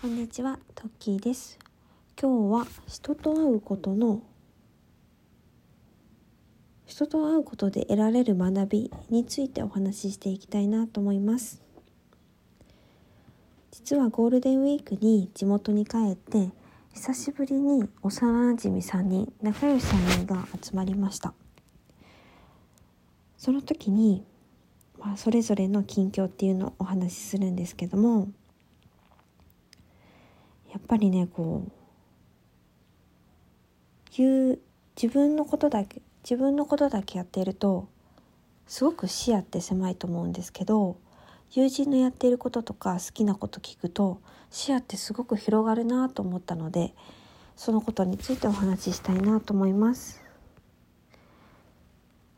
こんにちは、トッキーです。今日は人と会うことの人と会うことで得られる学びについてお話ししていきたいなと思います。実はゴールデンウィークに地元に帰って久しぶりに幼馴染3人仲良し3人が集まりましたその時に、まあ、それぞれの近況っていうのをお話しするんですけどもぱりねこう言う自分のことだけ自分のことだけやっているとすごく視野って狭いと思うんですけど友人のやっていることとか好きなこと聞くと視野ってすごく広がるなと思ったのでそのことについてお話ししたいなと思います。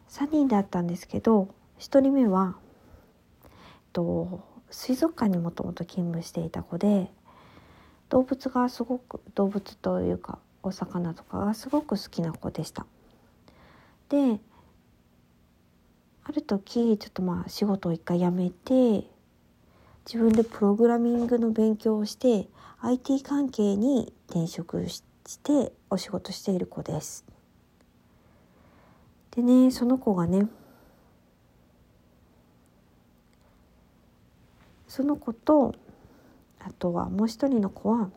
3人だったんですけど1人目は、えっと、水族館にもともと勤務していた子で動物がすごく動物というかお魚とかがすごく好きな子でした。である時ちょっとまあ仕事を一回辞めて自分でプログラミングの勉強をして IT 関係に転職してお仕事している子です。でねその子がねその子とあとはもう一人の子は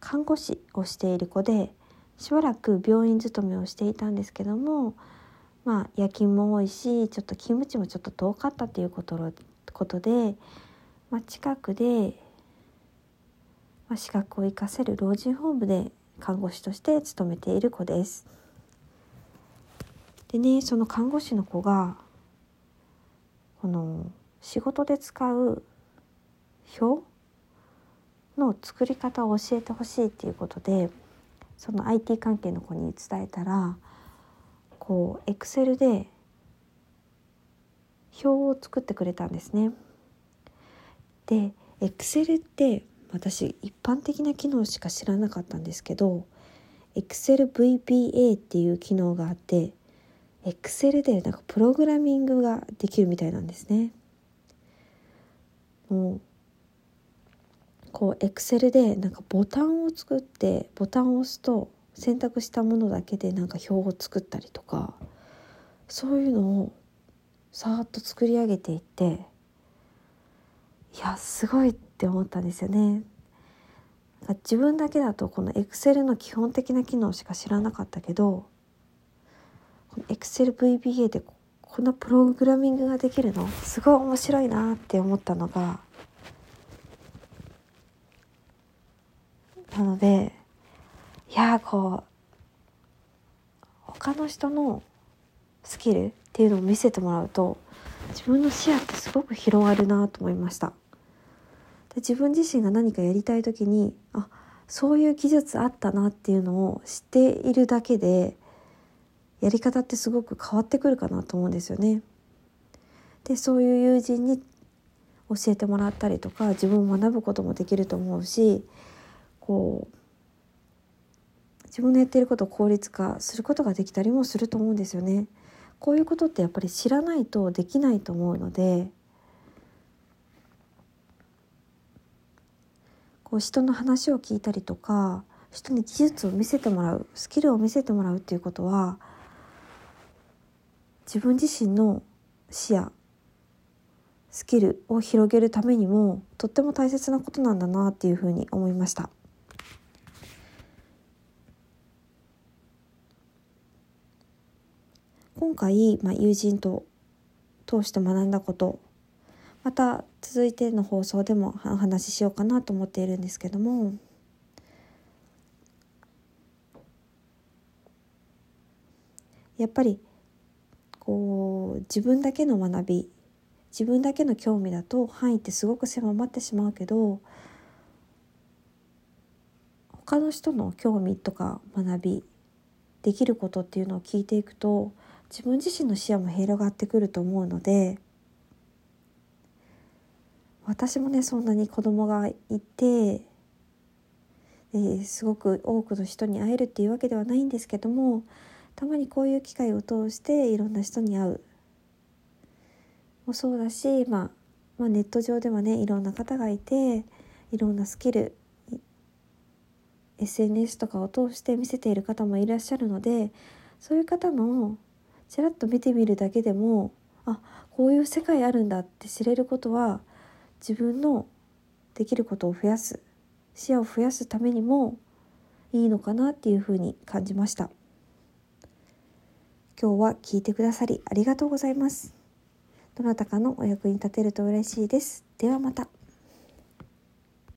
看護師をしている子でしばらく病院勤めをしていたんですけどもまあ夜勤も多いしちょっと勤務地もちょっと遠かったっていうことことで、まあ、近くで、まあ、資格を生かせる老人ホームで看護師として勤めている子です。でねその看護師の子がこの仕事で使う表の作り方を教えてほしいっていうことでその IT 関係の子に伝えたらこうエクセルで表を作ってくれたんですね。でエクセルって私一般的な機能しか知らなかったんですけど ExcelVBA っていう機能があってエクセルでなんかプログラミングができるみたいなんですね。もうこうエクセルでなんかボタンを作ってボタンを押すと選択したものだけでなんか表を作ったりとかそういうのをさーっと作り上げていっていやすごいって思ったんですよね。自分だけだとこのエクセルの基本的な機能しか知らなかったけどこの ExcelVBA でこんなプログラミングができるの？すごい面白いなって思ったのがなのでいやこう他の人のスキルっていうのを見せてもらうと自分の視野ってすごく広がるなと思いました。で自分自身が何かやりたい時にあそういう技術あったなっていうのを知っているだけでやり方ってすごく変わってくるかなと思うんですよね。でそういう友人に教えてもらったりとか自分を学ぶこともできると思うしこう自分のやっていることを効率化することができたりもすると思うんですよね。こういうことってやっぱり知らないとできないと思うのでこう人の話を聞いたりとか人に技術を見せてもらうスキルを見せてもらうっていうことは自分自身の視野スキルを広げるためにもとっても大切なことなんだなっていうふうに思いました。今回、まあ、友人と通して学んだことまた続いての放送でもお話ししようかなと思っているんですけども。やっぱりこう自分だけの学び自分だけの興味だと範囲ってすごく狭まってしまうけど他の人の興味とか学びできることっていうのを聞いていくと自分自身の視野も広がってくると思うので私もねそんなに子供がいて、え、すごく多くの人に会えるっていうわけではないんですけどもたまにこういう機会を通していろんな人に会う。もそうだし、まあ、まあネット上ではねいろんな方がいていろんなスキル SNS とかを通して見せている方もいらっしゃるのでそういう方のちらっと見てみるだけでもあこういう世界あるんだって知れることは自分のできることを増やす視野を増やすためにもいいのかなっていうふうに感じました。今日は聞いてくださりありがとうございます。どなたかのお役に立てると嬉しいです。ではまた。